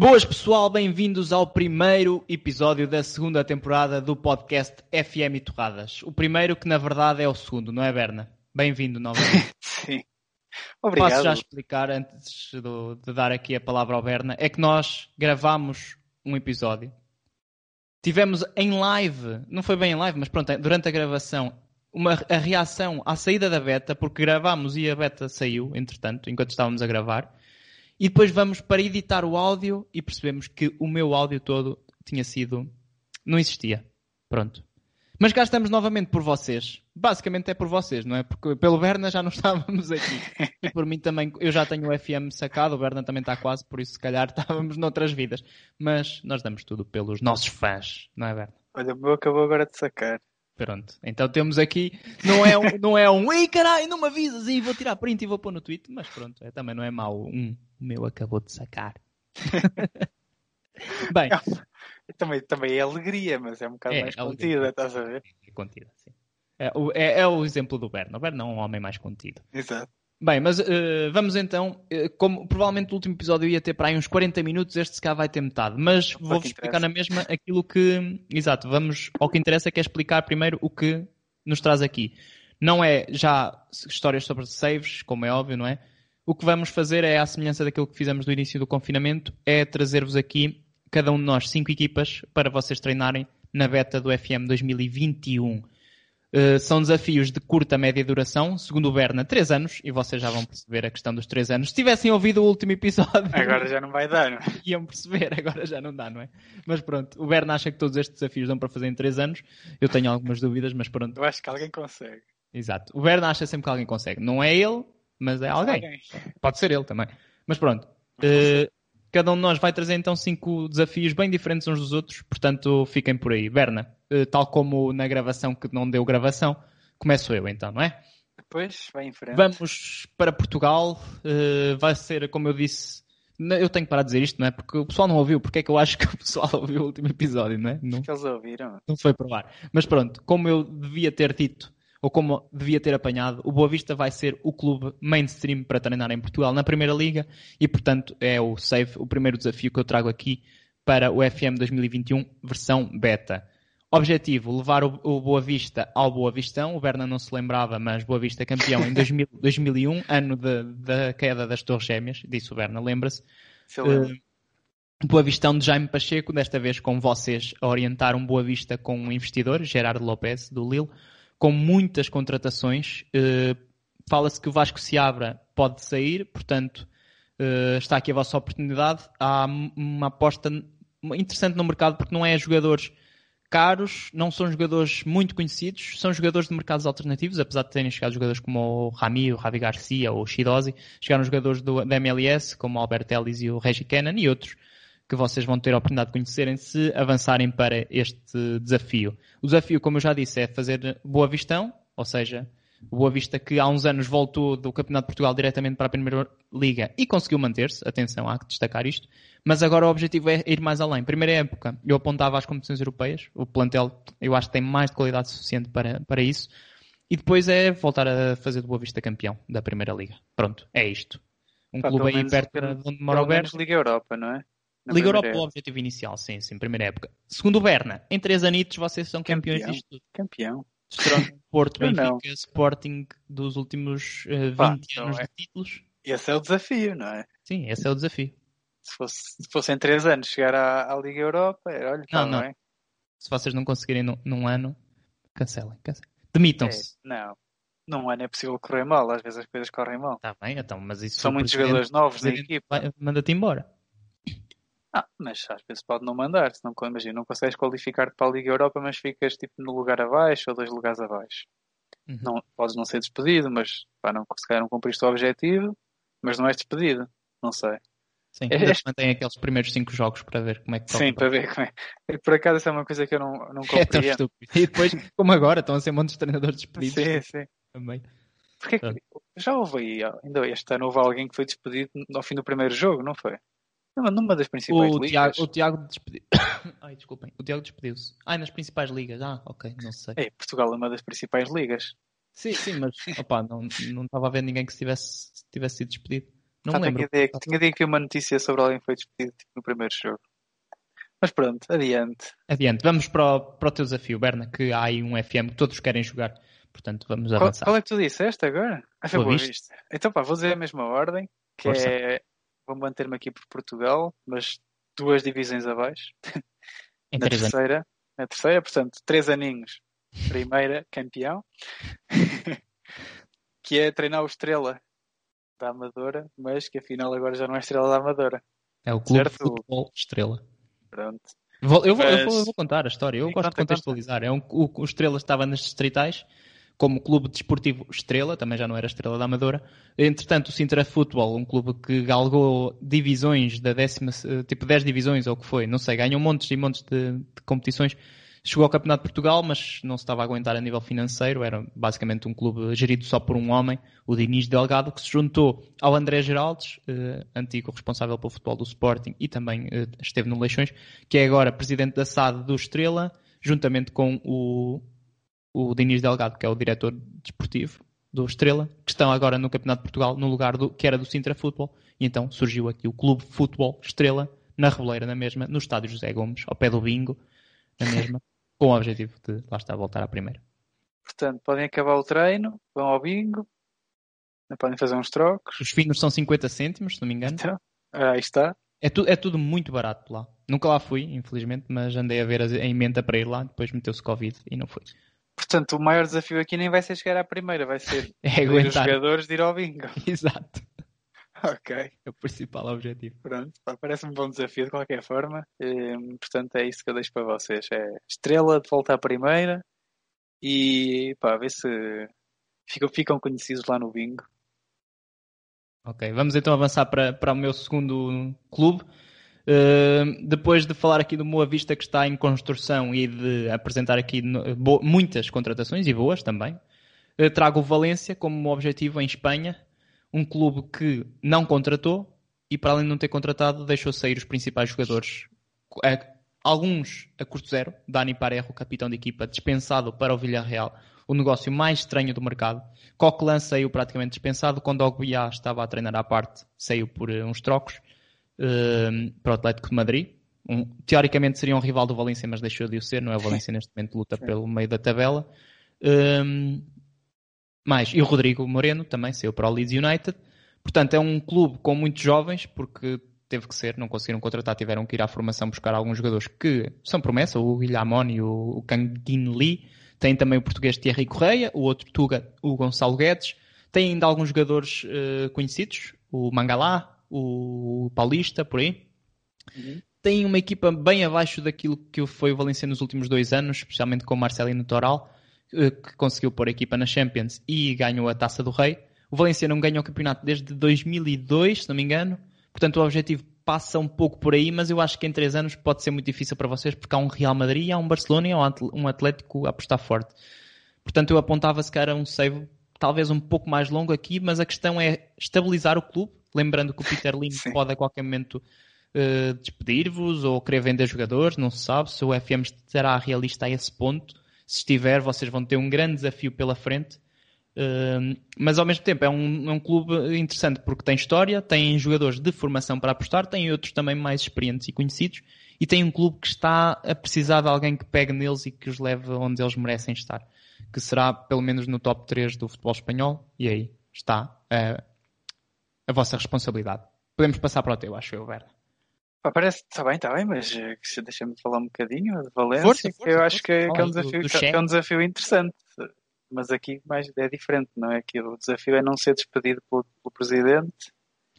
Boas pessoal, bem-vindos ao primeiro episódio da segunda temporada do podcast FM Torradas. O primeiro que na verdade é o segundo, não é Berna? Bem-vindo novamente. Sim. Obrigado. Posso já explicar antes de, de dar aqui a palavra ao Berna? É que nós gravamos um episódio. Tivemos em live, não foi bem em live, mas pronto, durante a gravação, uma, a reação à saída da beta, porque gravámos e a beta saiu, entretanto, enquanto estávamos a gravar. E depois vamos para editar o áudio e percebemos que o meu áudio todo tinha sido. não existia. Pronto. Mas cá estamos novamente por vocês. Basicamente é por vocês, não é? Porque pelo Berna já não estávamos aqui. E por mim também, eu já tenho o FM sacado, o Berna também está quase, por isso se calhar estávamos noutras vidas. Mas nós damos tudo pelos nossos fãs, não é, Berna? Olha, o meu acabou agora de sacar. Pronto. Então temos aqui, não é um, não é um, ei caralho, não me avisas e vou tirar print e vou pôr no tweet, mas pronto, é, também não é mau. Um, o meu acabou de sacar. Bem. também, também é alegria, mas é um bocado é, mais contida, estás a ver? É contida, sim. É, é, é, o exemplo do Berno. O Berno é um homem mais contido. Exato. Bem, mas uh, vamos então. Uh, como provavelmente o último episódio ia ter para aí uns 40 minutos, este se cá vai ter metade. Mas vou-vos explicar na mesma aquilo que. Exato, vamos ao que interessa, que é explicar primeiro o que nos traz aqui. Não é já histórias sobre saves, como é óbvio, não é? O que vamos fazer é, à semelhança daquilo que fizemos no início do confinamento, é trazer-vos aqui, cada um de nós, cinco equipas para vocês treinarem na beta do FM 2021. Uh, são desafios de curta, média duração, segundo o Berna, 3 anos, e vocês já vão perceber a questão dos 3 anos. Se tivessem ouvido o último episódio. Agora já não vai dar, não é? Iam perceber, agora já não dá, não é? Mas pronto, o Berna acha que todos estes desafios dão para fazer em 3 anos. Eu tenho algumas dúvidas, mas pronto. Eu acho que alguém consegue. Exato. O Berna acha sempre que alguém consegue. Não é ele, mas é alguém. alguém. Pode ser ele também. Mas pronto. Uh, cada um de nós vai trazer então cinco desafios bem diferentes uns dos outros, portanto fiquem por aí. Berna, tal como na gravação que não deu gravação, começo eu então, não é? Depois, vai em frente. Vamos para Portugal. Uh, vai ser, como eu disse, eu tenho que parar de dizer isto, não é? Porque o pessoal não ouviu. Porque é que eu acho que o pessoal ouviu o último episódio, não é? Não, eles ouviram. Não foi provar. Mas pronto, como eu devia ter dito ou como devia ter apanhado, o Boa Vista vai ser o clube mainstream para treinar em Portugal na Primeira Liga e, portanto, é o SAVE, o primeiro desafio que eu trago aqui para o FM 2021 versão beta. Objetivo, levar o, Boa Vista ao Boa Vistão. O Berna não se lembrava, mas Boa Vista campeão em 2000, 2001, ano da queda das Torres Gêmeas. Disse o Berna, lembra-se. Uh, Boa Vistão de Jaime Pacheco, desta vez com vocês a orientar um Boa Vista com um investidor, Gerardo Lopes, do Lille com muitas contratações. Uh, Fala-se que o Vasco Seabra pode sair, portanto, uh, está aqui a vossa oportunidade. Há uma aposta interessante no mercado porque não é jogadores caros, não são jogadores muito conhecidos, são jogadores de mercados alternativos, apesar de terem chegado jogadores como o Rami, o Ravi Garcia ou o Shidozi, chegaram jogadores do, da MLS como o Albert Ellis e o Reggie Cannon e outros que vocês vão ter a oportunidade de conhecerem se avançarem para este desafio. O desafio, como eu já disse, é fazer Boa Vistão, ou seja, Boa Vista que há uns anos voltou do Campeonato de Portugal diretamente para a Primeira Liga e conseguiu manter-se, atenção, há que destacar isto, mas agora o objetivo é ir mais além. Primeira época, eu apontava às competições europeias, o plantel eu acho que tem mais de qualidade suficiente para, para isso, e depois é voltar a fazer do Boa Vista campeão da Primeira Liga. Pronto, é isto. Um Pá, clube aí perto de onde mora o Berto. Liga Europa, não é? Liga Europa é o objetivo inicial, sim, sim, primeira época. Segundo o Berna, em três anitos vocês são campeões Campeão. disto tudo. Campeão. Porto, Benfica, Sporting dos últimos uh, eh, 20 Pá, anos é. de títulos. Esse é o desafio, não é? Sim, esse é o desafio. Se fosse, se fosse em três anos chegar à, à Liga Europa, era, olha, não, não. não é? Se vocês não conseguirem num, num ano, cancelem, cancelem. Demitam-se. É, não. Num ano é possível correr mal, às vezes as coisas correm mal. Está bem, então, mas isso... São muitos jogadores novos na equipa. Manda-te embora. Ah, mas às vezes pode não mandar, se não, imagina, não consegues qualificar-te para a Liga Europa, mas ficas tipo no lugar abaixo ou dois lugares abaixo. Uhum. Não, podes não ser despedido, mas pá, não, se calhar não cumpriste o objetivo, mas não és despedido, não sei. Sim, é, mantém aqueles primeiros cinco jogos para ver como é que Sim, para ver como é. Por acaso essa é uma coisa que eu não, não compreendo. É tão estúpido. E depois, como agora, estão a ser muitos treinadores despedidos. Sim, sim. Também. Porque que, já houve aí, ainda este ano houve alguém que foi despedido ao fim do primeiro jogo, não foi? Numa das principais o ligas. Tiago, o Tiago despediu. Ai, desculpem. O Tiago despediu-se. Ai, nas principais ligas. Ah, ok, não sei. É, Portugal é uma das principais ligas. Sim, sim, mas opa, não, não estava a ver ninguém que tivesse, tivesse sido despedido. Não me lembro. Tinha ideia, que- tinha ideia que vi uma notícia sobre alguém que foi despedido tipo, no primeiro jogo. Mas pronto, adiante. Adiante, vamos para o, para o teu desafio, Berna, que há aí um FM que todos querem jogar. Portanto, vamos avançar. qual é que tu disseste agora? Ah, foi Boa. Vista. Então pá, vou dizer a mesma ordem, que Força. é... Vou manter-me aqui por Portugal, mas duas divisões abaixo. Em Na três anos. terceira, na terceira, portanto, três aninhos, primeira campeão, que é treinar o Estrela da Amadora, mas que afinal agora já não é Estrela da Amadora. É o Clube de Certo. Futebol Estrela. Pronto. Vou- eu, vou, eu Mas- vou- eu vou contar a história. Eu Sim, gosto de conta, contextualizar. É um, o, o Estrela estava nas distritais como clube desportivo Estrela, também já não era Estrela da Amadora. Entretanto, o Sintra Futebol, um clube que galgou divisões da décima, eh, tipo 10 divisões ou o que foi, não sei, ganhou montes e montes de, de competições. Chegou ao Campeonato de Portugal, mas não se estava a aguentar a nível financeiro. Era basicamente um clube gerido só por um homem, o Diniz Delgado, que se juntou ao André Geraldes, eh, antigo responsável pelo futebol do Sporting e também eh, esteve no Leixões, que é agora presidente da SAD do Estrela, juntamente com o, o Diniz Delgado, que é o diretor desportivo do Estrela, que estão agora no Campeonato de Portugal, no lugar do, que era do Sintra Futebol. E então surgiu aqui o Clube Futebol Estrela, na Reboleira, na mesma, no estádio José Gomes, ao pé do Bingo, na mesma, com o objetivo de lá está voltar à primeira. Portanto, podem acabar o treino, vão ao bingo, podem fazer uns trocos. Os finos são 50 cêntimos, se não me engano. Então, ah, aí está. É, tu, é tudo muito barato lá. Nunca lá fui, infelizmente, mas andei a ver a emenda para ir lá, depois meteu-se Covid e não fui. Portanto, o maior desafio aqui nem vai ser chegar à primeira, vai ser É os jogadores de ir ao bingo. Exato. Ok, É o principal objetivo. pronto. Parece-me um bom desafio de qualquer forma. Hum, portanto, é isso que eu deixo para vocês. É estrela de volta à primeira e pá, ver se ficam, ficam conhecidos lá no bingo. Ok, vamos então avançar para, para o meu segundo clube. Depois de falar aqui do Boa Vista que está em construção e de apresentar aqui muitas contratações e boas também, uh, trago o Valência como objetivo em Espanha, um clube que não contratou e para além de não ter contratado deixou sair os principais jogadores. Eh, Alguns a custo zero, Dani Parejo, capitão de equipa, dispensado para o Villarreal, o negócio mais estranho do mercado. Coquelin saiu praticamente dispensado, quando o Biá estava a treinar à parte, saiu por eh, uns trocos eh, para o Atlético de Madrid. Um- teoricamente seria um rival do Valência, mas deixou de o ser, não é? O Valência neste momento luta pelo meio da tabela. Um, mais, e o Rodrigo Moreno também saiu para o Leeds United. Portanto, é um clube com muitos jovens, porque teve que ser, não conseguiram contratar, tiveram que ir à formação buscar alguns jogadores que são promessa, o Guilhamon e o, Kangin Lee. Tem também o português Thierry Correia, o outro Tuga, o Gonçalo Guedes. Tem ainda alguns jogadores eh, conhecidos, o Mangalá, o Paulista, por aí. Tem uma equipa bem abaixo daquilo que foi o Valencia nos últimos dois anos, especialmente com o Marcelino Toral, eh, que conseguiu pôr a equipa na Champions e ganhou a Taça do Rei. O Valencia não ganhou o campeonato desde 2002, se não me engano. Portanto, o objetivo passa um pouco por aí, mas eu acho que em três anos pode ser muito difícil para vocês, porque há um Real Madrid, há um Barcelona e há um Atl- um Atlético a apostar forte. Portanto, eu apontava se calhar um save talvez um pouco mais longo aqui, mas a questão é estabilizar o clube, lembrando que o Peter Lim pode a qualquer momento eh, despedir-vos ou querer vender jogadores, não se sabe se o FM estará realista a esse ponto. Se estiver, vocês vão ter um grande desafio pela frente. Uh, mas ao mesmo tempo é um, é um clube interessante porque tem história, tem jogadores de formação para apostar, tem outros também mais experientes e conhecidos e tem um clube que está a precisar de alguém que pegue neles e que os leve onde eles merecem estar, que será pelo menos no top 3 do futebol espanhol e aí está uh, a vossa responsabilidade. Podemos passar para o teu, acho eu, Vera. Parece, está bem, está bem, mas eh, se- deixa-me falar um bocadinho de Valência, Força, que força, eu força. acho que, é- que é um do- desafio, do que é um desafio interessante. Mas aqui mais é diferente, não é? Que o desafio é não ser despedido pelo, pelo presidente,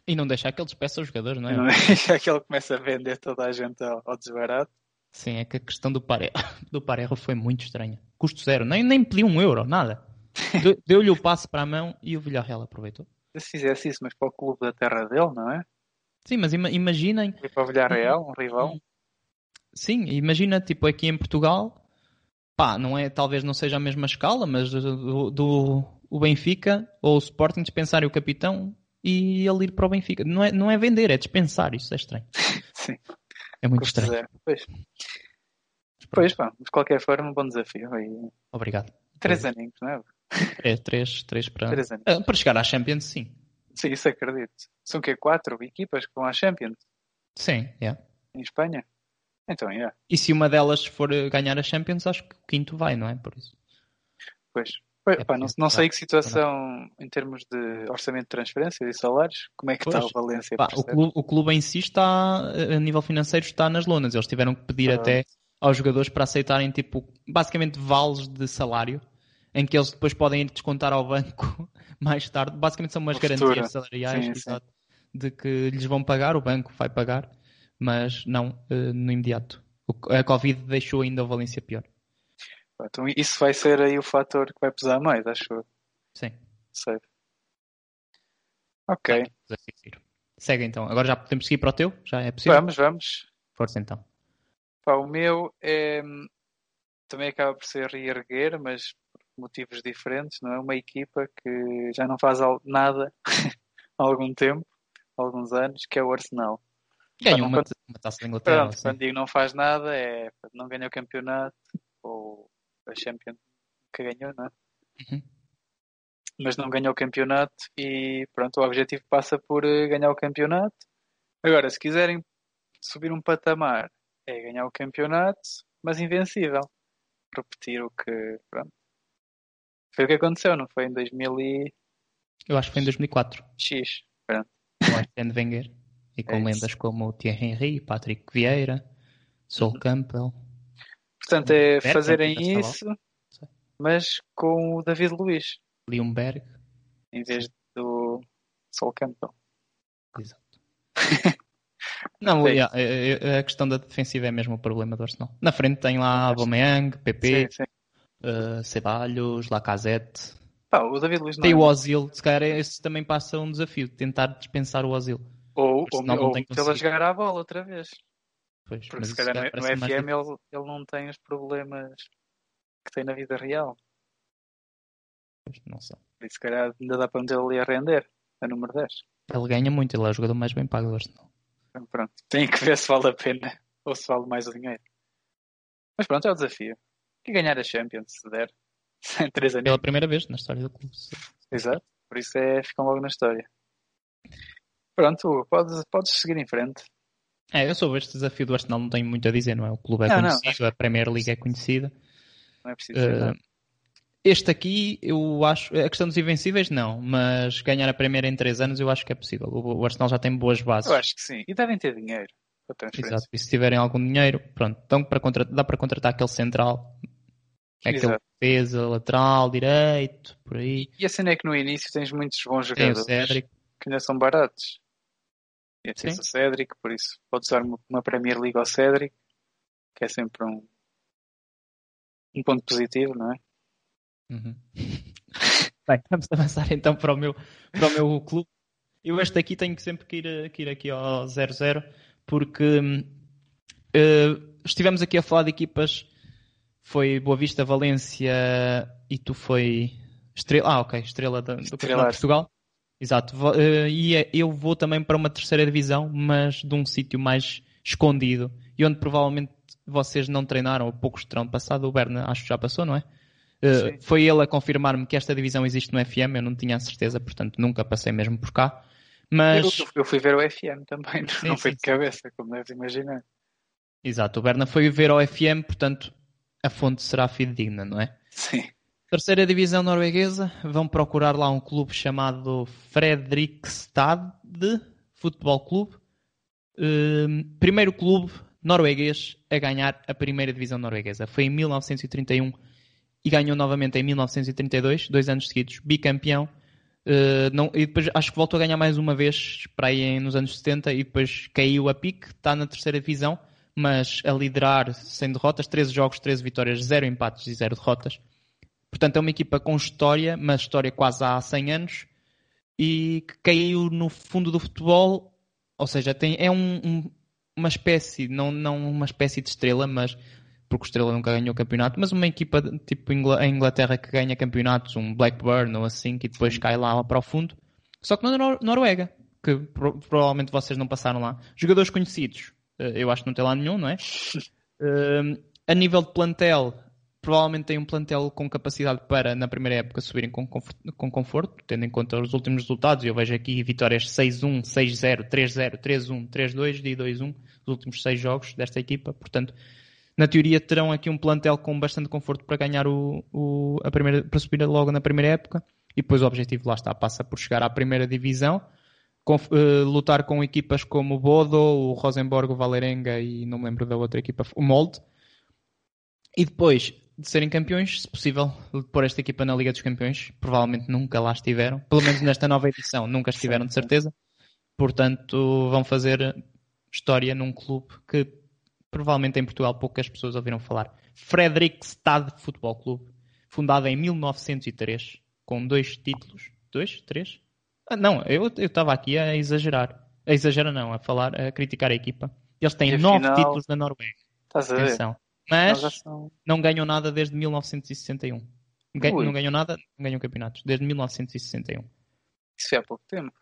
E não deixar que ele despeça os jogadores, não é? não? Já que ele começa a vender toda a gente ao, ao desbarato. Sim, é que a questão do Parejo, do Parejo foi muito estranha. Custo zero, nem, nem pediu um euro, nada. Deu- Deu-lhe o passe para a mão e o Villarreal aproveitou. Se fizesse isso, mas para o clube da terra dele, não é? Sim, mas ima- imaginem, E para o Villarreal, um rival. sim, imagina tipo aqui em Portugal, pá, não é, talvez não seja a mesma escala, mas do, do o Benfica ou o Sporting dispensarem o capitão e ele ir para o Benfica. Não é, não é vender, é dispensar, isso é estranho. Sim, É muito custo estranho. Pois. Pois, pá, de qualquer forma, um bom desafio. E Obrigado. três aninhos, não é? Três, três, três para, Três anos. Ah, para chegar à Champions, sim. Sim, isso acredito. São o quê? Quatro equipas que vão à Champions? Sim, yeah. Em Espanha? Então, é. Yeah. E se uma delas for ganhar a Champions, acho que o quinto vai, não é? Por isso. Pois. É pá, não, não, sei que situação em termos de orçamento de transferência e salários, como é que pois, está o Valência? Pá, o, clube, o, clube, em si está, a nível financeiro, está nas lonas. Eles tiveram que pedir ah. até aos jogadores para aceitarem, tipo, basicamente vales de salário, em que eles depois podem ir descontar ao banco mais tarde. Basicamente são umas garantias salariais sim, sim. de que lhes vão pagar, o banco vai pagar, mas não uh, no imediato. A Covid deixou ainda o Valência pior. Então isso vai ser aí o fator que vai pesar mais, acho eu. Sim. Sei. Ok. Segue então. Agora já podemos seguir para o teu? Já é possível? Vamos, vamos. Força então. Pá, o meu é... também acaba por ser reerguer, mas por motivos diferentes, não é? Uma equipa que já não faz nada há algum tempo, há alguns anos, que é o Arsenal. Ganhou uma, uma taça Inglaterra. Pronto, quando digo não faz nada, é não ganha o campeonato ou a Champions que ganhou, não é? Uhum. Mas não ganhou o campeonato e pronto, o objetivo passa por eh, ganhar o campeonato. Agora, se quiserem subir um patamar, é ganhar o campeonato, mas invencível. Repetir o que, pronto. Foi o que aconteceu, não foi em 2000 e... Eu acho que foi em 2004. X, pronto. Com Arsene Wenger. E com é lendas como Thierry Henry, Patrick Vieira, Sol uhum. Campbell. Portanto, é fazerem isso, mas com o David Luiz. Leonberg. Em vez do Sol Campbell. Exato. Não, é a questão da defensiva é mesmo o problema do Arsenal. Na frente tem lá Aubameyang, PP, sim, sim. Uh, Ceballos, Lacazette. Pá, o David Luiz não Tem é... o Ozil, se calhar esse também passa um desafio, tentar dispensar o Ozil. Ou, ou, ou metê-lo a jogar à bola outra vez. Pois, Porque se calhar no, no FM ele, ele não tem os problemas que tem na vida real. Pois, não sei. E se calhar ainda dá para meter ali a render, a número 10. Ele ganha muito, ele é o jogador mais bem pago do Arsenal. Então, pronto, tem que ver se vale a pena ou se vale mais o dinheiro. Mas pronto, é o desafio. Que ganhar a Champions, se der. Em três anos. Pela primeira vez na história do clube. Exato, por isso é, ficam logo na história. Pronto, podes, podes seguir em frente. É, eu sobre este desafio do Arsenal não tenho muito a dizer, não é? O clube é não, conhecido, não, a Premier League é conhecida. Não é preciso uh, Este aqui, eu acho. A questão dos invencíveis, não. Mas ganhar a Premier em 3 anos, eu acho que é possível. O Arsenal já tem boas bases. Eu acho que sim. E devem ter dinheiro para Exato. E se tiverem algum dinheiro, pronto. Então para contratar, dá para contratar aquele central. Aquele defesa, lateral, direito, por aí. E a cena é que no início tens muitos bons jogadores que ainda são baratos. E tens o Cédric, por isso podes usar uma Premier League ao Cédric, que é sempre um, um ponto positivo, não é? Uhum. Bem, vamos avançar então para o meu, para o meu clube. Eu este aqui tenho que sempre que ir, que ir aqui ao 0-0 porque uh, estivemos aqui a falar de equipas foi Boa Vista, Valência e tu foi Estrela, ah ok, Estrela do, do Campeonato de Portugal. Exato. Uh, e é, eu vou também para uma terceira divisão, mas de um sítio mais escondido e onde provavelmente vocês não treinaram, ou poucos terão passado. O Berna acho que já passou, não é? Uh, foi ele a confirmar-me que esta divisão existe no FM, eu não tinha a certeza, portanto nunca passei mesmo por cá. Mas... Eu, eu fui ver o FM também, sim, não foi de cabeça, como deves imaginar. Exato, o Berna foi ver ao FM, portanto a fonte será fidedigna, não é? Sim. Terceira divisão norueguesa, vão procurar lá um clube chamado Fredrikstad Futebol Clube. Uh, primeiro clube norueguês a ganhar a primeira divisão norueguesa. Foi em 1931 e ganhou novamente em 1932, dois anos seguidos, bicampeão. Uh, não, e depois acho que voltou a ganhar mais uma vez para aí nos anos 70 e depois caiu a pique, está na terceira divisão, mas a liderar sem derrotas, 13 jogos, 13 vitórias, 0 empates e 0 derrotas. Portanto, é uma equipa com história, mas história quase há 100 anos, e que caiu no fundo do futebol, ou seja, tem, é um, um, uma espécie, não, não uma espécie de estrela, mas porque o Estrela nunca ganhou campeonato, mas uma equipa tipo a Inglaterra que ganha campeonatos, um Blackburn ou assim, que depois cai lá para o fundo. Só que na Nor Noruega, que pro provavelmente vocês não passaram lá. Jogadores conhecidos, eh, eu acho que não tem lá nenhum, não é? Uh, a nível de plantel, provavelmente têm um plantel com capacidade para, na primeira época, subirem com conforto, com conforto tendo em conta os últimos resultados. Eu vejo aqui vitórias 6-1, 6-0, 3-0, 3-1, 3-2 e 2-1, os últimos seis jogos desta equipa. Portanto, na teoria terão aqui um plantel com bastante conforto para ganhar o, o, a primeira, para subir logo na primeira época. E depois o objetivo lá está, passa por chegar à primeira divisão, com, uh, lutar com equipas como o Bodo, o Rosenborg, o Valerenga e não me lembro da outra equipa, o Molde. E depois de serem campeões, se possível, pôr esta equipa na Liga dos Campeões. Provavelmente nunca lá estiveram. Pelo menos nesta nova edição, nunca estiveram de certeza. Portanto, vão fazer história num clube que provavelmente em Portugal poucas pessoas ouviram falar. Fredrikstad Futebol Clube, fundado em 1903, com dois títulos. Dois? Três? Ah, não, eu estava aqui a exagerar. A exagerar não, a falar, a criticar a equipa. Eles têm nove final... títulos na Noruega. Estás a ver? Mas são... não ganham nada desde 1961. Não ganham nada, não ganham campeonatos. Desde 1961. Isso é há pouco tempo.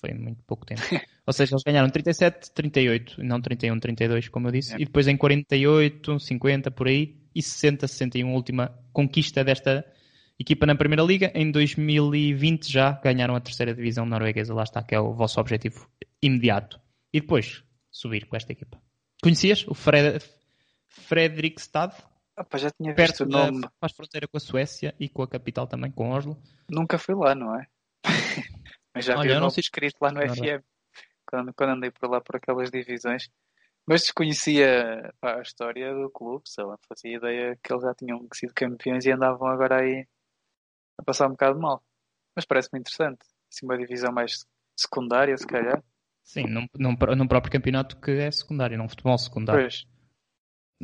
Foi, muito pouco tempo. Ou seja, eles ganharam 37, 38, não 31, 32, como eu disse. É. E depois em 48, 50, por aí. E 60, 61, última conquista desta equipa na Primeira Liga. Em 2020 já ganharam a terceira divisão norueguesa. Lá está, que é o vosso objetivo imediato. E depois subir com esta equipa. Conhecias o Fred, Fredrikstad. Opa, já tinha visto o nome. Da, faz fronteira com a Suécia e com a capital também, com Oslo. Nunca fui lá, não é? Mas já Olha, vi o nome escrito lá no FM, quando, quando andei por lá por aquelas divisões. Mas desconhecia pá, a história do clube, sei lá, fazia ideia que eles já tinham sido campeões e andavam agora aí a passar um bocado mal. Mas parece-me interessante. Assim, uma divisão mais secundária, se calhar. Sim, num, num, num próprio campeonato que é secundário, num futebol secundário. Pois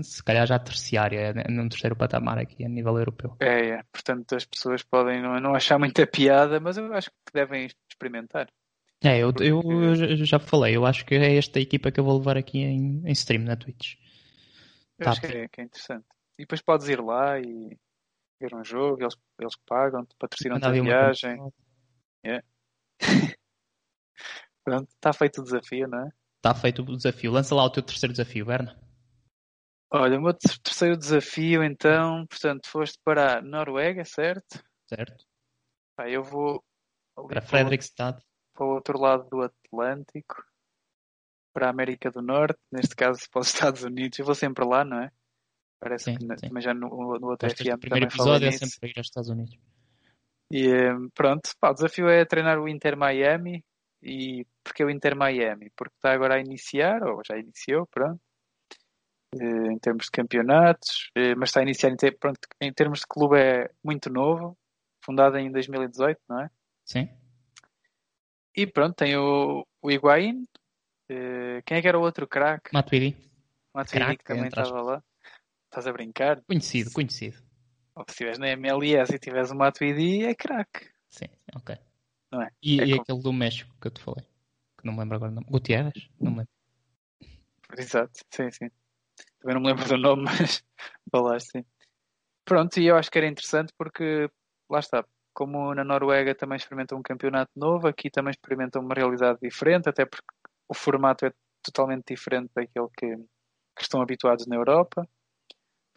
se calhar já terciária, é num terceiro patamar aqui a nível europeu. É, é. portanto as pessoas podem não, não achar muita piada, mas eu acho que devem experimentar. É, eu, eu, eu, já falei, eu acho que é esta equipa que eu vou levar aqui em, em stream na Twitch. Eu tá. acho que é, que é, interessante. E depois podes ir lá e ver um jogo, eles, eles pagam, patrocinam a viagem. Yeah. Pronto, está feito o desafio, não é? Está feito o desafio. Lança lá o teu terceiro desafio, Berna. Olha, o meu terceiro desafio, então, portanto, foste para a Noruega, certo? Certo. Pá, eu vou para Fredrikstad. Para o outro lado do Atlântico, para a América do Norte, neste caso para os Estados Unidos. Eu vou sempre lá, não é? Parece sim, que sim. mas já no, no outro FM o primeiro episódio é sempre ir aos Estados Unidos. E pronto, pá, o desafio é treinar o Inter Miami. E porque o Inter Miami? Porque está agora a iniciar, ou já iniciou, pronto eh, em termos de campeonatos, eh, mas está a iniciar em, ter, pronto, em termos de clube é muito novo, fundado em 2018, não é? Sim. E pronto, tem o, o Higuaín, eh, quem é que era o outro craque? Matuidi. Matuidi que também estava lá. Estás a brincar? Conhecido, conhecido. Ou se estiveres na MLS e tiveres o Matuidi, é craque. Sim, ok. Não é? E, é e como... aquele do México que eu te falei? Que não me lembro agora o nome. Gutierrez? Não me lembro. Exato, sim, sim. Também não me lembro do nome, mas falaste sim. Pronto, e eu acho que era interessante porque, lá está, como na Noruega também experimentam um campeonato novo, aqui também experimentam uma realidade diferente, até porque o formato é totalmente diferente daquele que, que estão habituados na Europa.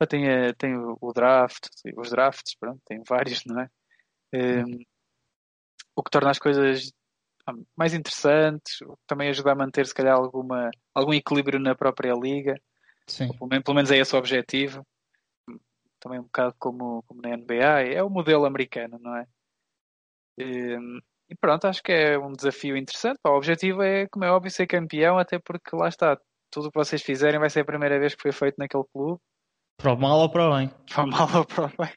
Tem, eh, tem o draft, os drafts, pronto, tem vários, não é? Um, o que torna as coisas ah, mais interessantes, também ajuda a manter se calhar alguma, algum equilíbrio na própria liga. Sim. Pelo menos é esse o objetivo. Também um bocado como, como na NBA. É o modelo americano, não é? E, e pronto, acho que é um desafio interessante. O objetivo é, como é óbvio, ser campeão, até porque lá está. Tudo o que vocês fizerem vai ser a primeira vez que foi feito naquele clube. Para o mal ou para o bem? Para o mal ou para o bem.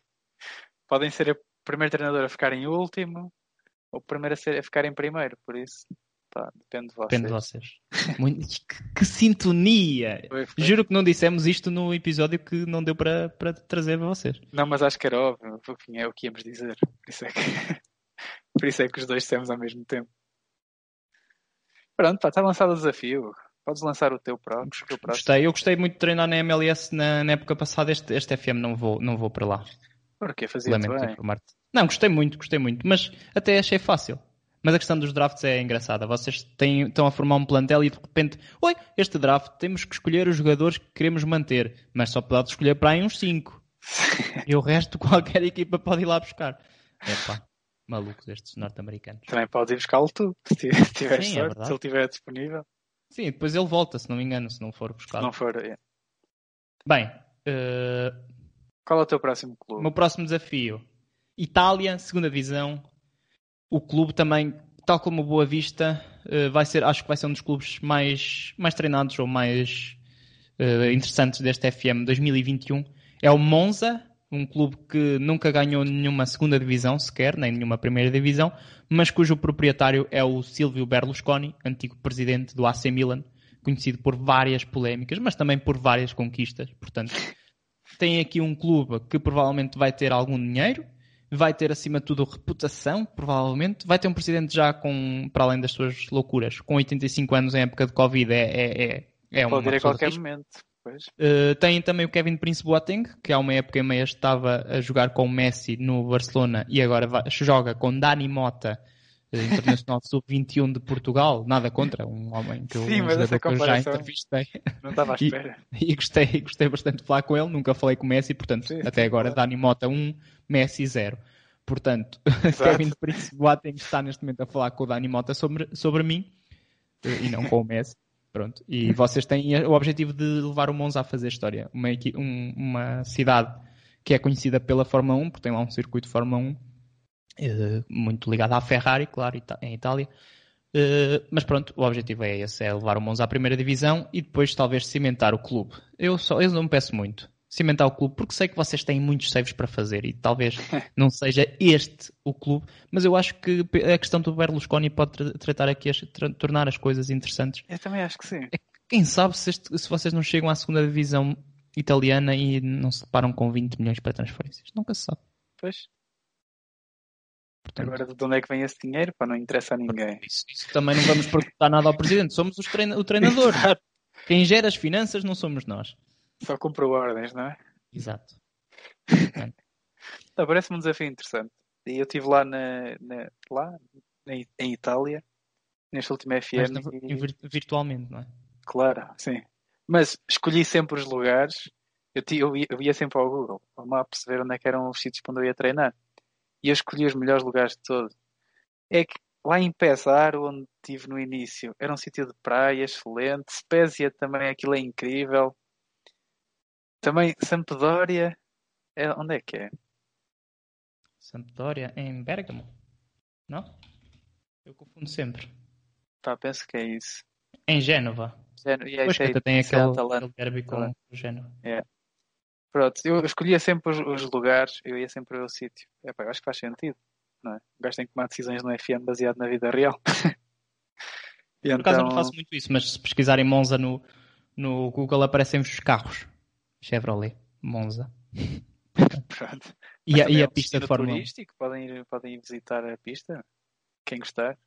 Podem ser o primeiro treinador a ficar em último ou o primeiro a, ser, a ficar em primeiro, por isso. Pá, depende de vocês. Depende de vocês. Muito, que, que, sintonia! Foi, foi. Juro que não dissemos isto no episódio que não deu para, para trazer para vocês. Não, mas acho que era óbvio. É o que íamos dizer. Por isso é que, por isso é que os dois dissemos ao mesmo tempo. Pronto, pá, está lançado o desafio. Podes lançar o teu próprio. Teu gostei. Eu gostei muito de treinar na MLS na, na época passada. Este, este FM não vou, não vou para lá. Porquê? Fazia bem. Não, gostei muito, gostei muito. Mas até achei fácil. Mas a questão dos drafts é engraçada. Vocês têm, estão a formar um plantel e de repente, oi, este draft temos que escolher os jogadores que queremos manter, mas só pode escolher para aí uns 5. e o resto qualquer equipa pode ir lá buscar. Pá, malucos estes norte-americanos. Também pode ir buscá-lo tu, se tiver Sim, é sorte, é se ele estiver disponível. Sim, depois ele volta, se não me engano, se não for buscar. Se não for, é. Bem, uh... qual é o teu próximo clube? O meu próximo desafio. Itália, segunda divisão. O clube também, tal como o Boa Vista, uh, vai ser, acho que vai ser um dos clubes mais, mais treinados ou mais uh, interessantes deste FM 2021. É o Monza, um clube que nunca ganhou nenhuma segunda divisão sequer, nem nenhuma primeira divisão, mas cujo proprietário é o Silvio Berlusconi, antigo presidente do AC Milan, conhecido por várias polémicas, mas também por várias conquistas. Portanto, tem aqui um clube que provavelmente vai ter algum dinheiro, vai ter acima de tudo reputação, provavelmente, vai ter um presidente já com, para além das suas loucuras, com 85 anos em época de Covid, é, é, é, é uma Pode ir a qualquer momento. Uh, tem também o Kevin Prince Boateng, que há uma época e meia estava a jogar com o Messi no Barcelona e agora vai, joga com Dani Mota, uh, internacional sub-21 de Portugal. Nada contra, um homem que, Sim, eu, mas essa eu já entrevistei. Não estava à espera. E, e, gostei, gostei bastante de falar com ele, nunca falei com o Messi, portanto, sim, até agora claro. Dani Mota 1, Messi 0. Portanto, Kevin Prince Boateng está neste momento a falar com o Dani Mota sobre, sobre mim uh, e não com o Messi. Pronto. E vocês têm o objetivo de levar o Monza a fazer história. Uma, um, uma cidade que é conhecida pela Fórmula 1, porque tem lá um circuito de Fórmula 1 eh, muito ligado à Ferrari, claro, em Itália. Uh, mas pronto, o objetivo é esse, é levar o Monza à primeira divisão e depois talvez cimentar o clube. Eu, só, eu não peço muito cimentar o clube, porque sei que vocês têm muitos saves para fazer e talvez não seja este o clube, mas eu acho que a questão do Berlusconi pode tra tratar aqui, as, tra tornar as coisas interessantes. Eu também acho que sim. É, quem sabe se, este, se, vocês não chegam à segunda divisão italiana e não se deparam com 20 milhões para transferências. Nunca se sabe. Pois. Portanto, Agora, de onde é que vem esse dinheiro? Para não interessa a ninguém. Isso, isso também não vamos perguntar nada ao presidente. Somos treina o treinador. Quem gera as finanças não somos nós. Só cumpre ordens, não é? Exato. Então, Parece-me um desafio interessante. E eu estive lá, na, na lá em Itália, neste último FM. Mas, e... Virtualmente, não é? Claro, sim. Mas escolhi sempre os lugares. Eu, eu, ia, eu ia sempre ao Google, ao mapa, perceber onde é que eram os sítios para onde eu ia treinar. E eu escolhi os melhores lugares de todos. É que lá em Pesar, onde estive no início, era um sítio de praia excelente. Spezia também, aquilo é incrível. Também Sampdoria. É, onde é que é? Sampdoria em Bergamo? Não? Eu confundo sempre. Pá, penso que é isso. Em Génova. Génova. Yeah, pois que tem aquele, aquele derby com Génova. Yeah. Pronto, eu escolhia sempre os, os lugares, eu ia sempre ao sítio. É, pá, acho que faz sentido. Não é? O gajo tem que tomar decisões no FM baseado na vida real. Por então... acaso eu não faço muito isso, mas se pesquisarem Monza no, no Google aparecem-vos os carros. Chevrolet, Monza. Pronto. E a, e a pista de Fórmula turístico, podem ir, podem ir visitar a pista, quem gostar.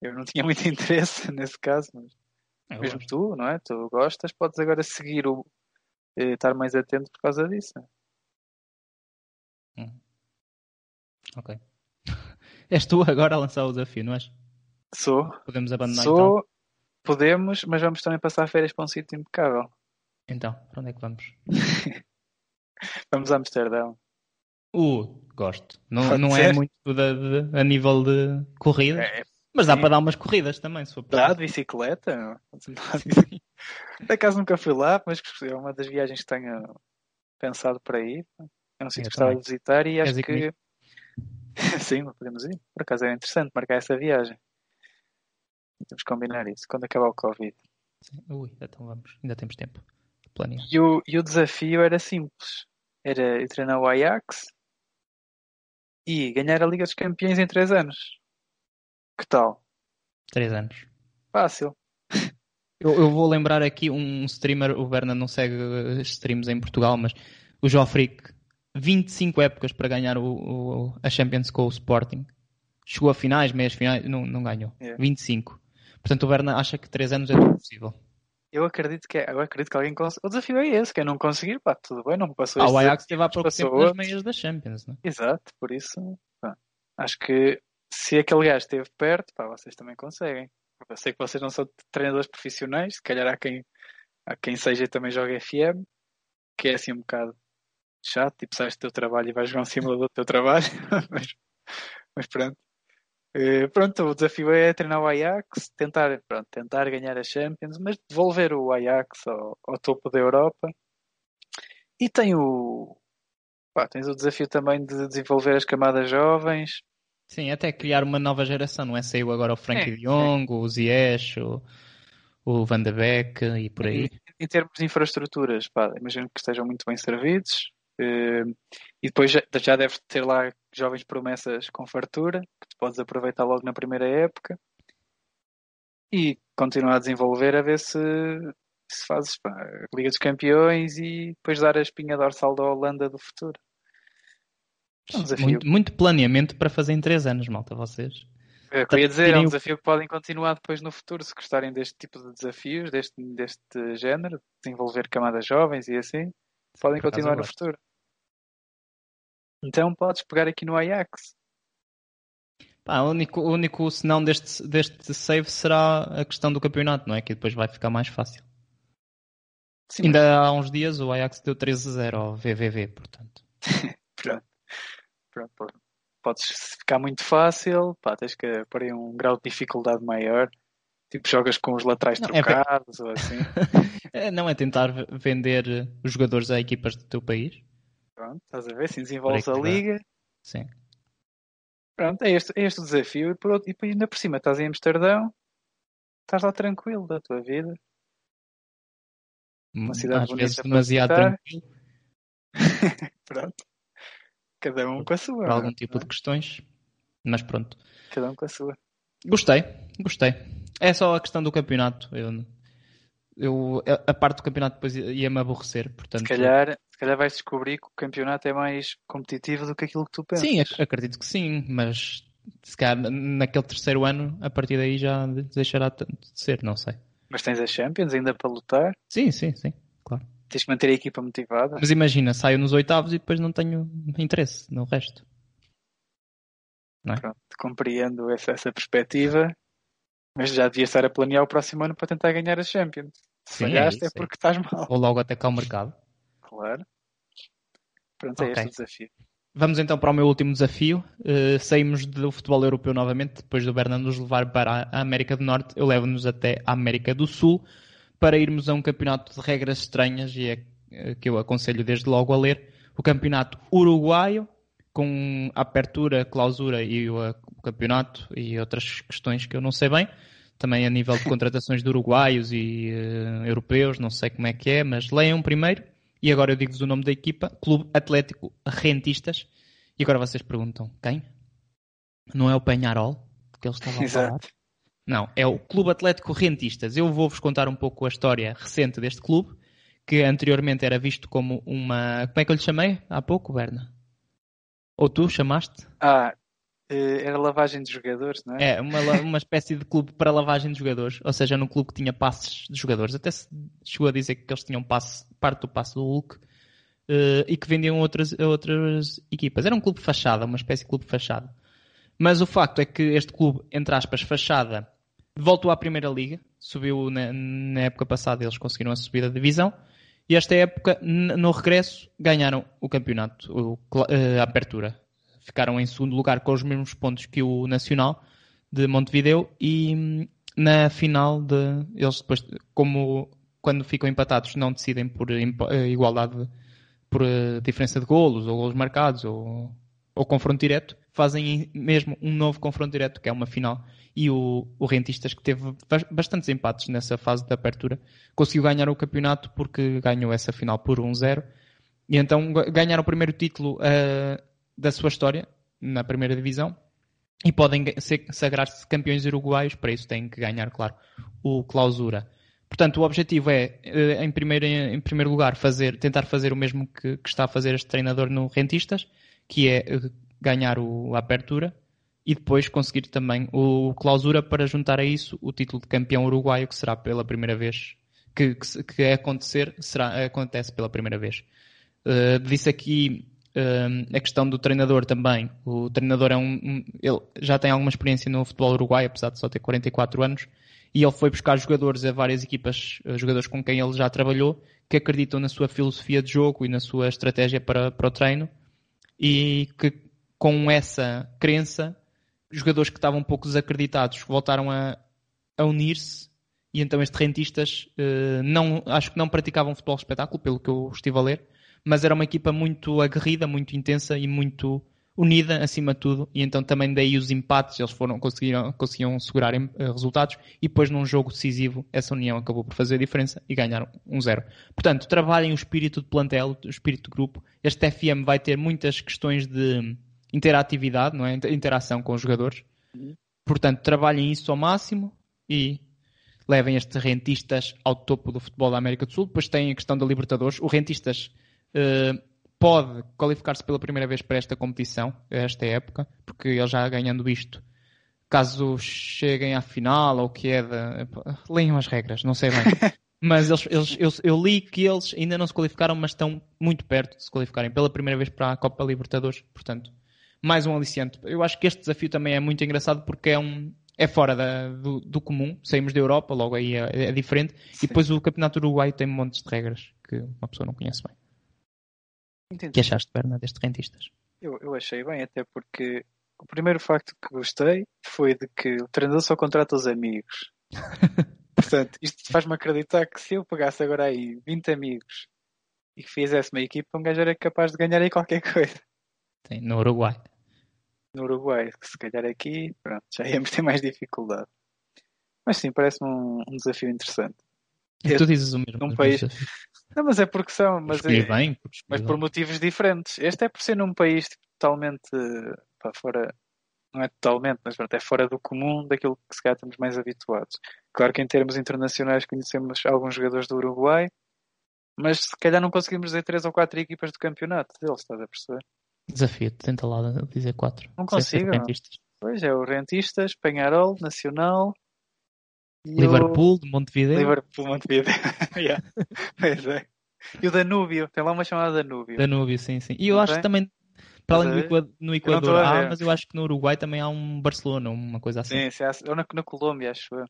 Eu não tinha muito interesse nesse caso, mas Eu mesmo gosto. tu, não é? Tu gostas, podes agora seguir o. Eh, estar mais atento por causa disso. Hum. Ok. És tu agora a lançar o desafio, não és? Sou. Podemos abandonar Sou. Então? Podemos, mas vamos também passar férias para um sítio impecável. Então, para onde é que vamos? vamos a Amsterdão. Uh, gosto. Não, não é muito de, de, a nível de corridas, é, mas dá sim. para dar umas corridas também, se for para. Dá de bicicleta? Por acaso nunca fui lá, mas é uma das viagens que tenho pensado para ir. É um sítio que gostava de visitar e acho que. sim, podemos ir. Por acaso é interessante marcar essa viagem. Temos que combinar isso quando acabar o Covid. Sim. Ui, então vamos, ainda temos tempo E o, e o desafio era simples. Era treinar o Ajax e ganhar a Liga dos Campeões em 3 anos. Que tal? 3 anos. Fácil. Eu, eu, vou lembrar aqui um streamer, o Berna não segue streams em Portugal, mas o Joffric, 25 épocas para ganhar o, o, a Champions com o Sporting. Chegou a finais, meias finais, não, não ganhou. Yeah. 25. Portanto, o Berna acha que 3 anos é possível. Eu acredito que, eu acredito que alguém cons... O desafio é esse, que é não conseguir, pá, tudo bem, não passou ah, o Ajax teve há pouco tempo nas meias da Champions, né? Exato, por isso, pá, acho que se aquele gajo esteve perto, pá, vocês também conseguem. Eu sei que vocês não são treinadores profissionais, se calhar há quem, há quem seja também joga FM, que é assim um bocado chato, tipo, sais do teu trabalho e vais jogar um simulador do teu trabalho, mas, mas pronto. Uh, pronto, o desafio é treinar o Ajax, tentar, pronto, tentar ganhar a Champions, mas devolver o Ajax ao, ao topo da Europa. E tem o, pá, tens o desafio também de desenvolver as camadas jovens. Sim, até criar uma nova geração, não é? Saiu agora o Frankie é, de Jong, é. o Ziyech, o, o Van de Beek e por aí. Em, em termos de infraestruturas, pá, imagino que estejam muito bem servidos. Uh, e depois já, já deves ter lá jovens promessas com fartura, que tu podes aproveitar logo na primeira época e continuar a desenvolver a ver se, se fazes pá, a Liga dos Campeões e depois dar a espinha dorsal da Holanda do futuro. É um desafio. Muito, muito planeamento para fazer em 3 anos, malta, vocês. Eu queria dizer, é um desafio que podem continuar depois no futuro, se gostarem deste tipo de desafios, deste, deste género, desenvolver camadas jovens e assim, podem continuar no futuro. Então podes pegar aqui no Ajax. Pá, o único, o único senão deste, deste save será a questão do campeonato, não é? Que depois vai ficar mais fácil. Sim, Ainda mas... há uns dias o Ajax deu 13-0 ao VVV, portanto. Pronto. Pronto. Podes ficar muito fácil, pá, tens que pôr aí um grau de dificuldade maior. Tipo, jogas com os laterais não, é trocados é... ou assim. É, não é tentar vender os jogadores a equipas do teu país? Pronto, estás a ver? Assim desenvolves a liga. Sim. Pronto, é este, é este o desafio. E, por outro, e ainda por cima estás em Amsterdão, estás lá tranquilo da tua vida. Uma cidade Às bonita vezes demasiado tranquilo. pronto. Cada um com a sua. Por algum é? tipo de questões. Mas pronto. Cada um com a sua. Gostei, gostei. É só a questão do campeonato. Eu, eu, a parte do campeonato depois ia-me aborrecer. Portanto, se, calhar, se calhar vais descobrir que o campeonato é mais competitivo do que aquilo que tu pensas. Sim, acredito que sim, mas se calhar naquele terceiro ano, a partir daí já deixará de ser, não sei. Mas tens a Champions ainda para lutar? Sim, sim, sim, claro. Tens que manter a equipa motivada. Mas imagina, saio nos oitavos e depois não tenho interesse no resto. Não é? Pronto, compreendo essa, essa perspectiva, mas já devia estar a planear o próximo ano para tentar ganhar a Champions. Se Sim, é, é porque é. estás mal. Ou logo até cá o mercado. Claro. Pronto, é okay. este o desafio. Vamos então para o meu último desafio. Uh, saímos do futebol europeu novamente, depois do Bernardo nos levar para a América do Norte. Eu levo-nos até a América do Sul para irmos a um campeonato de regras estranhas e é eh, que eu aconselho desde logo a ler. O campeonato uruguaio, com a apertura, clausura e o, campeonato e outras questões que eu não sei bem. Também a nível de contratações de uruguaios e uh, europeus, não sei como é que é, mas leiam primeiro e agora eu digo-vos o nome da equipa: Clube Atlético Rentistas. E agora vocês perguntam: quem? Não é o Penharol? Que eles estavam a falar? Não, é o Clube Atlético Rentistas. Eu vou-vos contar um pouco a história recente deste clube, que anteriormente era visto como uma. Como é que eu lhe chamei há pouco, Berna? Ou tu chamaste? Ah, eh, era lavagem de jogadores, não é? É, uma, uma espécie de clube para lavagem de jogadores, ou seja, num clube que tinha passes de jogadores. Até se chegou a dizer que eles tinham passe, parte do passe do Hulk uh, e que vendiam outras, outras equipas. Era um clube fachada, uma espécie de clube fachada. Mas o facto é que este clube, entre aspas, fachada, voltou à Primeira Liga, subiu na, na época passada, eles conseguiram a subida da divisão. E esta época, no regresso, ganharam o campeonato, o, eh, a apertura ficaram em segundo lugar com os mesmos pontos que o Nacional de Montevideo e hum, na final de eles depois como quando ficam empatados não decidem por eh, igualdade por eh, diferença de golos ou golos marcados ou, ou confronto direto fazem mesmo um novo confronto direto que é uma final e o, o Rentistas que teve bastantes empates nessa fase de apertura. Conseguiu ganhar o campeonato porque ganhou essa final por 1-0 e então ganharam o primeiro título uh, da sua história na primeira divisão. E podem sagrar-se campeões uruguaios, para isso têm que ganhar, claro, o clausura. Portanto, o objetivo é, eh, em primeiro, em primeiro lugar, fazer, tentar fazer o mesmo que, que está a fazer este treinador no Rentistas, que é eh, ganhar o, a apertura e depois conseguir também o clausura para juntar a isso o título de campeão uruguaio, que será pela primeira vez que, que, que acontecer, será, acontece pela primeira vez. Uh, disse aqui a questão do treinador também. O treinador é um, um, ele já tem alguma experiência no futebol uruguai, apesar de só ter 44 anos, e ele foi buscar jogadores a várias equipas, jogadores com quem ele já trabalhou, que acreditam na sua filosofia de jogo e na sua estratégia para, para o treino e que com essa crença jogadores que estavam um pouco desacreditados voltaram a, a unir-se e então estes rentistas uh, não, acho que não praticavam futebol espetáculo, pelo que eu estive a ler, mas era uma equipa muito aguerrida, muito intensa e muito unida acima de tudo, e então também daí os empates, eles foram, conseguiram, conseguiam segurar uh, resultados, e depois num jogo decisivo, essa união acabou por fazer a diferença e ganharam um zero. Portanto, trabalhem o espírito de plantel, o espírito de grupo. Este FM vai ter muitas questões de interatividade, não é? interação com os jogadores. Uhum. Portanto, trabalhem isso ao máximo e levem estes rentistas ao topo do futebol da América do Sul. Depois tem a questão da Libertadores. O rentistas uh, pode qualificar-se pela primeira vez para esta competição, esta época, porque ele já ganhando isto, caso cheguem à final ou que é da. Leiam as regras, não sei bem. mas eles, eles, eu, eu, li que eles ainda não se qualificaram, mas estão muito perto de se qualificarem pela primeira vez para a Copa Libertadores. Portanto, mais um aliciente. Eu acho que este desafio também é muito engraçado porque é um, é fora da, do, do, comum, saímos da Europa, logo aí é, é diferente. Sim. E depois o Campeonato Uruguai tem montes de regras que uma pessoa não conhece bem. Entendi. que achaste, Berna, deste rentistas? Eu, eu achei bem, até porque o primeiro facto que gostei foi de que o treinador só contrata os amigos. Portanto, isto faz-me acreditar que se eu pegasse agora aí 20 amigos e que fizesse uma equipa, um gajo era capaz de ganhar aí qualquer coisa. Sim, no Uruguai no Uruguai, que se calhar aqui, pronto, já íamos ter mais dificuldade. Mas sim, parece-me um, um, desafio interessante. E tu dizes o mesmo. Um país... Não, mas é porque são, mas, é... bem, mas por motivos diferentes. Este é por ser num país totalmente para fora, não é totalmente, mas pronto, é fora do comum daquilo que se calhar estamos mais habituados. Claro que em termos internacionais conhecemos alguns jogadores do Uruguai, mas se calhar não conseguimos dizer três ou quatro equipas do campeonato deles, estás a perceber? Desafio, tenta lá dizer quatro. Não consigo. Pois é, o Rentistas, Penharol, Nacional. Liverpool, o... de Montevideo. Liverpool, Montevideo. yeah. pois é. E o Danúbio, tem lá uma chamada Danúbio. Danúbio, sim, sim. E eu Não acho que também, para além do Equador, no Equador há, mas eu acho que no Uruguai também há um Barcelona, uma coisa assim. Sim, sim ou na, na Colômbia, acho eu.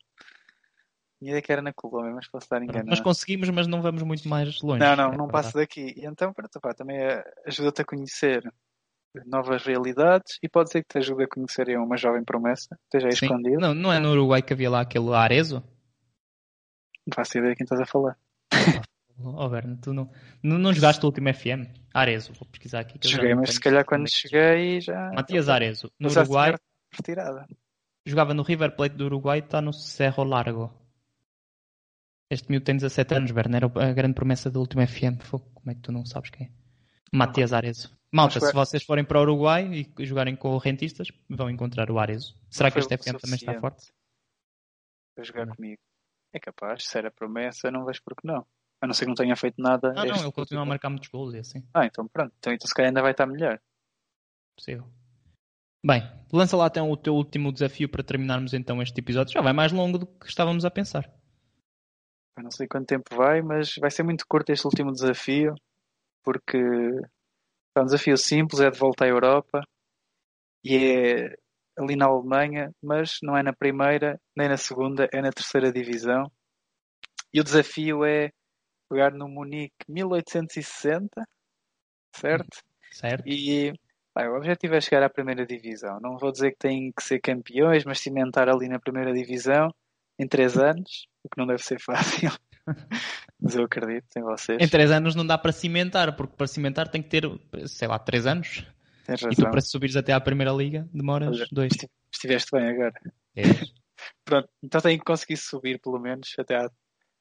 Minha ideia que era na Colômbia, mas posso estar enganado. Nós conseguimos, mas não vamos muito mais longe. Não, não, é não passo daqui. E então, pronto, pá, também ajuda-te a conhecer novas realidades e pode ser que te ajude a conhecer uma jovem promessa, esteja aí escondido. Não, não é no Uruguai que havia lá aquele Arezo? Não faço ideia de quem estás a falar. Oh, Berno, tu não, não, não jogaste o último FM? Arezo, vou pesquisar aqui. Joguei, mas se calhar quando cheguei já. Matias Arezo, no Uruguai. Retirada. Jogava no River Plate do Uruguai e está no Cerro Largo. Este miúdo tem 17 anos, Berno, era a grande promessa do último FM. Como é que tu não sabes quem é? Matias Arezo. Malta, se vocês forem para o Uruguai e jogarem com rentistas, vão encontrar o Arezo. Será que este FM também está forte? Para jogar comigo. É capaz, se era promessa, não vejo porque não. A não ser que não tenha feito nada. Ah, não, ele continua a marcar muitos gols e assim. Ah, então pronto. Então, então se calhar ainda vai estar melhor. Possível. Bem, lança lá então o teu último desafio para terminarmos então este episódio. Já vai mais longo do que estávamos a pensar. Eu não sei quanto tempo vai, mas vai ser muito curto este último desafio, porque é um desafio simples, é de volta à Europa e é ali na Alemanha, mas não é na primeira nem na segunda, é na terceira divisão. E o desafio é pegar no Munique 1860, certo? Certo. E bem, o objetivo é chegar à primeira divisão. Não vou dizer que têm que ser campeões, mas cimentar ali na primeira divisão em três anos, o que não deve ser fácil. Mas eu acredito em vocês. Em 3 anos não dá para cimentar, porque para cimentar tem que ter, sei lá, 3 anos. E tu para subires até à Primeira Liga demoras 2. Estiveste bem agora. É. Pronto, então tem que conseguir subir pelo menos até à,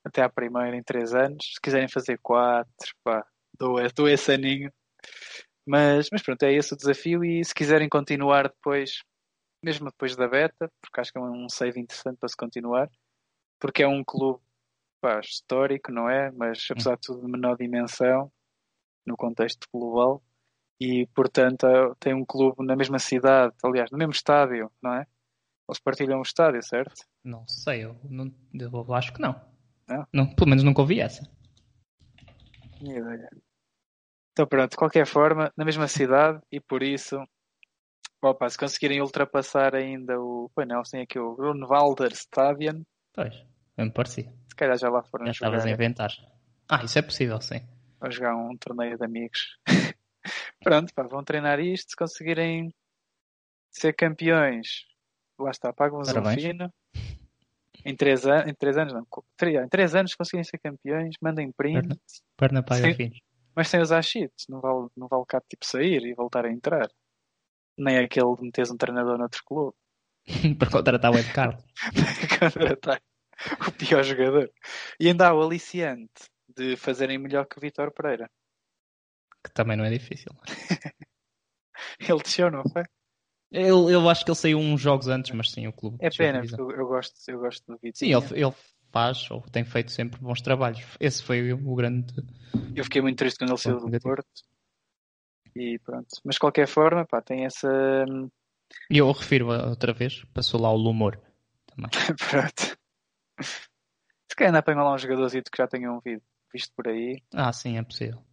até à Primeira em 3 anos. Se quiserem fazer 4, pá, dou, dou esse aninho. Mas, mas pronto, é esse o desafio. E se quiserem continuar depois, mesmo depois da beta, porque acho que é um save interessante para se continuar, porque é um clube pá, histórico, não é? Mas apesar de tudo de menor dimensão no contexto global e portanto tem um clube na mesma cidade, aliás, no mesmo estádio, não é? Eles partilham o estádio, certo? Não sei, eu, não, eu acho que não. não. não. Pelo menos nunca ouvi essa. Minha ideia. Então pronto, de qualquer forma, na mesma cidade e por isso, opa, se conseguirem ultrapassar ainda o. Pois não, tem aqui o Grunwalder Stadion. Pois, me parecia. Se calhar já lá foram já estavas a inventar. Ah, isso é possível, sim. Para jogar um torneio de amigos. Pronto, pá, vão treinar isto. Se conseguirem ser campeões, lá está, pagam-vos um fino. Em três, an em três anos, não, em três anos, se conseguirem ser campeões, mandem print. Perna, perna paga sem, Mas sem usar cheats, não vale, não vale cá tipo sair e voltar a entrar. Nem aquele de meteres um treinador noutro clube. para contratar o Ed Carlos. para contratar o pior jogador. E ainda há o aliciante de fazerem melhor que o Vitor Pereira. Que também não é difícil. ele desceu, não foi? Eu, eu acho que ele saiu uns jogos antes, mas sim, o clube. É pena, porque eu, eu, gosto, eu gosto do Vitor. Sim, ele, ele faz ou tem feito sempre bons trabalhos. Esse foi o, grande. Eu fiquei muito triste quando ele saiu do Porto. E pronto. Mas de qualquer forma, pá, tem essa. E eu refiro outra vez, passou lá o Lumor também. pronto. Se calhar ainda apanham lá um jogadorzinho que já tenham visto por aí. Ah, sim, é possível.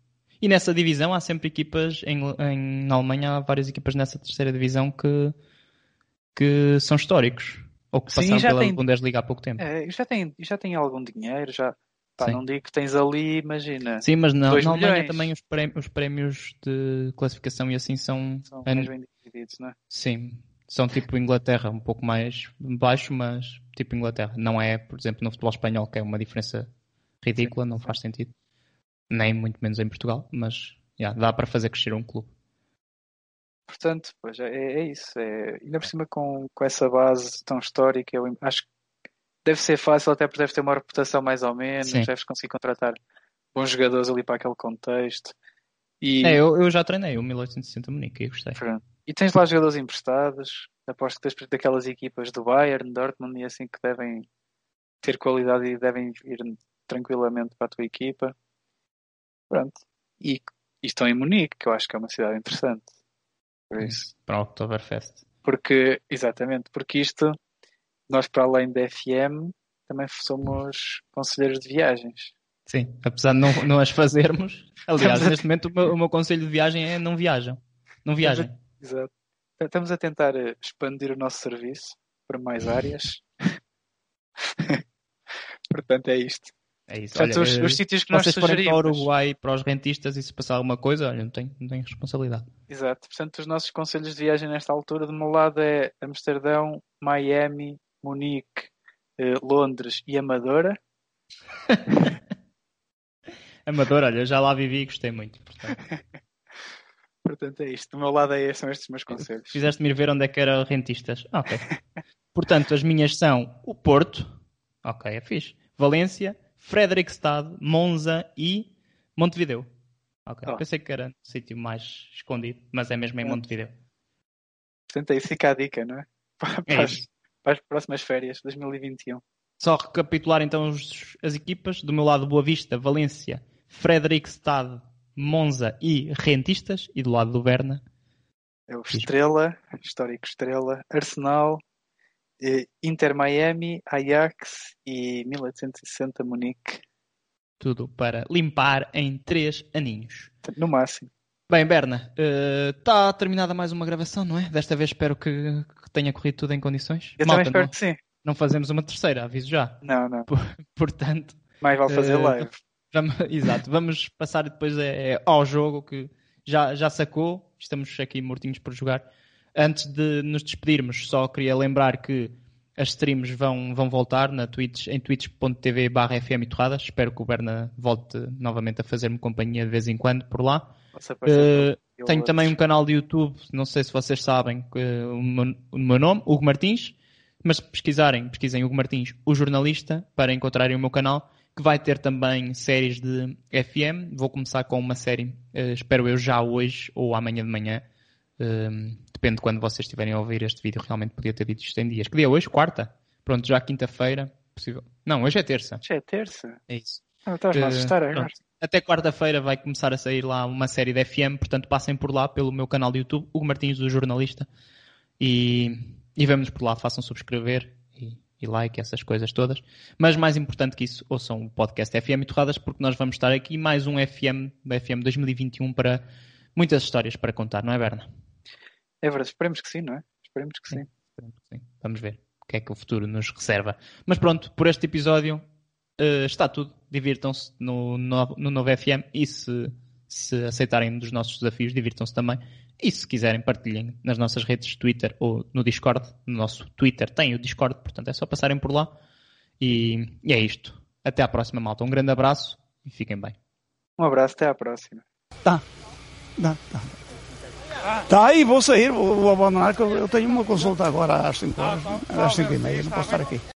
E nessa divisão há sempre equipas, em, em na Alemanha há várias equipas nessa terceira divisão que, que são históricos. Ou que passaram pela tem, Bundesliga há pouco tempo. É, já tem, já tem algum dinheiro, já. Pá, não digo que tens ali, imagina. Sim, mas não, na Alemanha também os prémios, os prémios, de classificação e assim são. São mais bem divididos, não é? Sim, são tipo Inglaterra, um pouco mais baixo, mas tipo Inglaterra. Não é, por exemplo, no futebol espanhol, que é uma diferença ridícula, não faz sentido nem muito menos em Portugal, mas yeah, dá para fazer crescer um clube. Portanto, pois é, é isso. É, ainda por cima com, com essa base tão histórica, eu acho que deve ser fácil, até porque deve ter uma reputação mais ou menos, Sim. deves conseguir contratar bons jogadores ali para aquele contexto. E... É, eu, eu já treinei o 1860 Munique e gostei. Pronto. E tens lá jogadores emprestados, aposto que tens daquelas equipas do Bayern, Dortmund e assim que devem ter qualidade e devem ir tranquilamente para a tua equipa. Pronto. E, e estão em Munique, que eu acho que é uma cidade interessante. Por isso. Para o Oktoberfest. Porque, exatamente, porque isto, nós para além da FM, também somos conselheiros de viagens. Sim, apesar de não, não as fazermos. Aliás, neste momento o meu, o meu, conselho de viagem é não viajam. Não viajem. Exato. Estamos a tentar eh, expandir o nosso serviço para mais áreas. Portanto, é isto. É isso. Portanto, olha, os, os, sítios que nós sugerimos. para o Uruguai, para os rentistas e se passar alguma coisa, olha, não tenho, não tenho responsabilidade. Exato. Portanto, os nossos conselhos de viagem nesta altura, de meu lado é Amsterdão, Miami, Munique, eh, Londres e Amadora. Amadora, olha, já lá vivi e gostei muito. Portanto. Portanto, é isto. Do meu lado é, são estes os meus conselhos. Fizeste-me ir ver onde é que era rentistas. Ok. portanto, as minhas são o Porto. Ok, é fixe. Valência, Fredrikstad, Monza e Montevideo. Ok, oh. pensei que era um sítio mais escondido, mas é mesmo em Montevideo. Portanto, aí fica a dica, não é? Para, é as, para as próximas férias, 2021. Só recapitular então os, as equipas. Do meu lado, Boa Vista, Valência, Fredrikstad, Monza e Rentistas. E do lado do Berna. É o Estrela, histórico Estrela, Arsenal, Inter Miami, Ajax e 1860 Munique. Tudo para limpar em três aninhos. No máximo. Bem, Berna, está uh, terminada mais uma gravação, não é? Desta vez espero que, que tenha corrido tudo em condições. Eu Malta, também espero não, que sim. Não fazemos uma terceira, aviso já. Não, não. Portanto. Mais vale fazer uh, live. Vamos, exato, vamos passar depois é, é, ao jogo que já, já sacou. Estamos aqui mortinhos por jogar. Antes de nos despedirmos, só queria lembrar que as streams vão, vão voltar na Twitch, em twitch.tv barra Espero que o Berna volte novamente a fazer-me companhia de vez em quando por lá. Uh, tenho também um canal de YouTube, não sei se vocês sabem uh, o, meu, o, meu, nome, Hugo Martins, mas pesquisarem, pesquisem Hugo Martins, o jornalista, para encontrarem o meu canal, que vai ter também séries de FM. Vou começar com uma série, uh, espero eu já hoje ou amanhã de manhã, um, depende de quando vocês estiverem a ouvir este vídeo. Realmente podia ter dito isto em dias. Que dia é hoje? Quarta? Pronto, já quinta-feira. Possível. Não, hoje é terça. Hoje é terça? É isso. Ah, estás uh, a assustar agora. Até quarta-feira vai começar a sair lá uma série de FM, portanto passem por lá pelo meu canal de YouTube, Hugo Martins, do jornalista, e, e vemos por lá, façam subscrever e, e, like, essas coisas todas. Mas mais importante que isso, ouçam o podcast FM e Torradas, porque nós vamos estar aqui mais um FM, FM 2021 para muitas histórias para contar, não é, Berna? É verdade, esperemos que sim, não é? Esperemos que sim. sim. Esperemos que sim. Vamos ver o que é que o futuro nos reserva. Mas pronto, por este episódio uh, está tudo. divirtam-se no, no, no novo FM e se, se aceitarem dos nossos desafios, divirtam-se também. E se quiserem, partilhem nas nossas redes Twitter ou no Discord. No nosso Twitter tem o Discord, portanto é só passarem por lá. E, e é isto. Até à próxima, malta. Um grande abraço e fiquem bem. Um abraço, até à próxima. Tá. Tá, tá. Tá aí, vou sair, vou, vou abandonar, que eu, eu tenho uma consulta agora às 5 horas, às 5 e meia, não posso estar aqui.